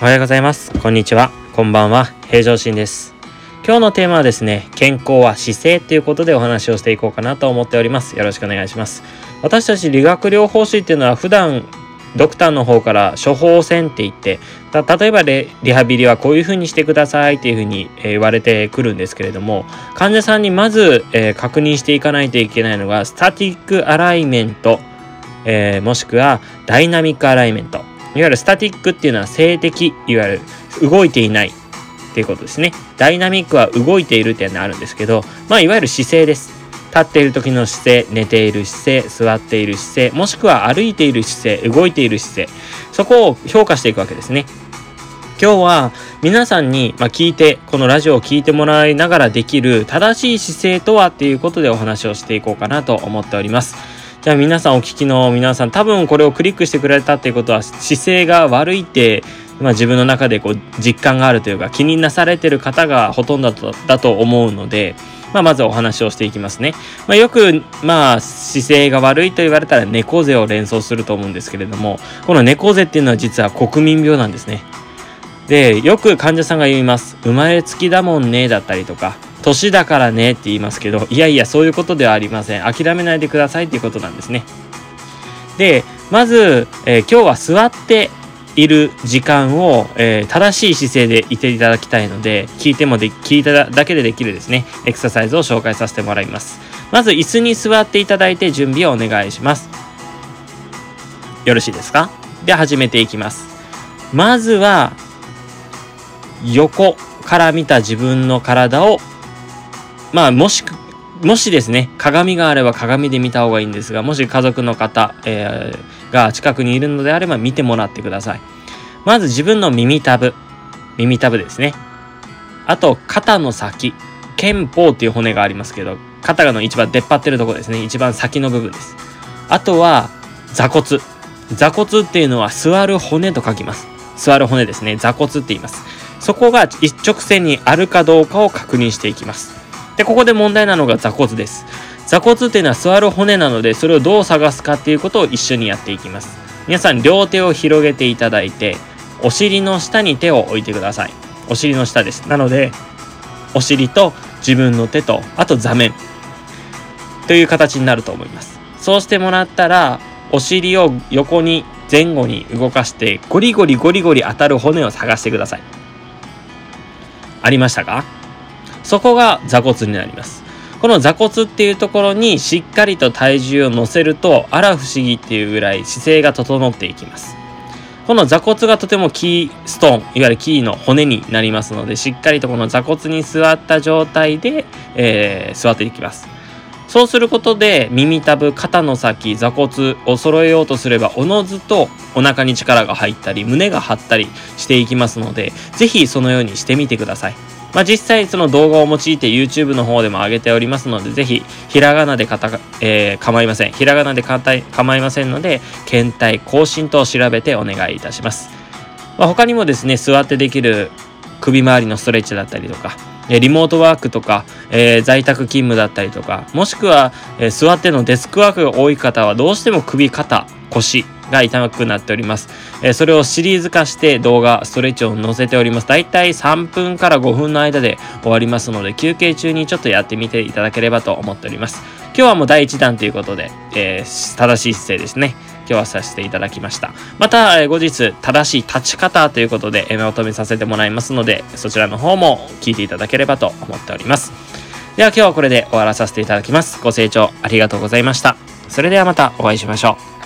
おはようございます。こんにちは。こんばんは。平常心です。今日のテーマはですね、健康は姿勢ということでお話をしていこうかなと思っております。よろしくお願いします。私たち理学療法士っていうのは普段ドクターの方から処方箋って言って例えばリハビリはこういうふうにしてくださいっていうふうに、え言われてくるんですけれども患者さんにまず、えー、確認していかないといけないのがスタティックアライメント、えー、もしくはダイナミックアライメントいわゆるスタティックっていうのは静的いわゆる動いていないっていうことですね。ダイナミックは動いているっていうのがあるんですけどまあいわゆる姿勢です。立っている時の姿勢寝ている姿勢座っている姿勢もしくは歩いている姿勢動いている姿勢そこを評価していくわけですね。今日は皆さんに、ま聞いてこのラジオを聞いてもらいながらできる正しい姿勢とはっていうことでお話をしていこうかなと思っております。じゃあ皆さんお聞きの皆さん多分これをクリックしてくれたっていうことは姿勢が悪いってまあ、自分の中でこう実感があるというか気になされてる方がほとんどだと思うので、まあ、まずお話をしていきますね。まあ、よく、まあ、姿勢が悪いと言われたら猫背を連想すると思うんですけれども、この猫背っていうのは実は国民病なんですね。で、よく患者さんが言います。生まれつきだもんね、だったりとか、年だからねって言いますけど、いやいや、そういうことではありません。諦めないでくださいっていうことなんですね。で、まず、えー、今日は座っている時間を、えー、正しい姿勢でいていただきたいので、聞いてもで、聞いただけでできるですね、エクササイズを紹介させてもらいます。まず、椅子に座っていただいて準備をお願いします。よろしいですか？で始めていきます。まずは、横から見た自分の体を、まあ、もしもしですね、鏡があれば鏡で見た方がいいんですが、もし家族の方、えー、が近くにいるのであれば見てもらってください。まず自分の耳たぶ。耳たぶですね。あと、肩の先。肩膀っていう骨がありますけど、肩の一番出っ張ってるとこですね。一番先の部分です。あとは、座骨。座骨っていうのは座る骨と書きます。座る骨ですね。座骨って言います。そこが一直線にあるかどうかを確認していきます。で、ここで問題なのが座骨です。座骨っていうのは座る骨なので、それをどう探すかっていうことを一緒にやっていきます。皆さん、両手を広げていただいて、お尻の下に手を置いてください。お尻の下です。なので、お尻と自分の手と、あと座面という形になると思います。そうしてもらったら、お尻を横に前後に動かして、ゴリゴリゴリゴリ当たる骨を探してください。ありましたか？そこが座骨になります。この座骨っていうところにしっかりと体重を乗せると、あら不思議っていうぐらい姿勢が整っていきます。この座骨がとてもキーストーン、いわゆるキーの骨になりますので、しっかりとこの座骨に座った状態で、えー、座っていきます。そうすることで耳たぶ、肩の先、座骨を揃えようとすればおのずとお腹に力が入ったり胸が張ったりしていきますので、ぜひそのようにしてみてください。まあ、実際その動画を用いて YouTube の方でも上げておりますので、ぜひ、ひらがなでかた、えー、構いません。ひらがなで構いませんので、検体、更新と調べてお願いいたします。まあ、他にもですね、座ってできる首周りのストレッチだったりとか、リモートワークとか、えー、在宅勤務だったりとか、もしくは、え、座ってのデスクワークが多い方はどうしても首、肩、腰、が痛くなっております。えー、それをシリーズ化して動画、ストレッチを載せております。だいたい3分から5分の間で終わりますので、休憩中にちょっとやってみていただければと思っております。今日はもう第1弾ということで、えー、正しい姿勢ですね。今日はさせていただきました。また、えー、後日、正しい立ち方ということで、えー、まとめさせてもらいますので、そちらの方も聞いていただければと思っております。では今日はこれで終わらさせていただきます。ご清聴ありがとうございました。それではまたお会いしましょう。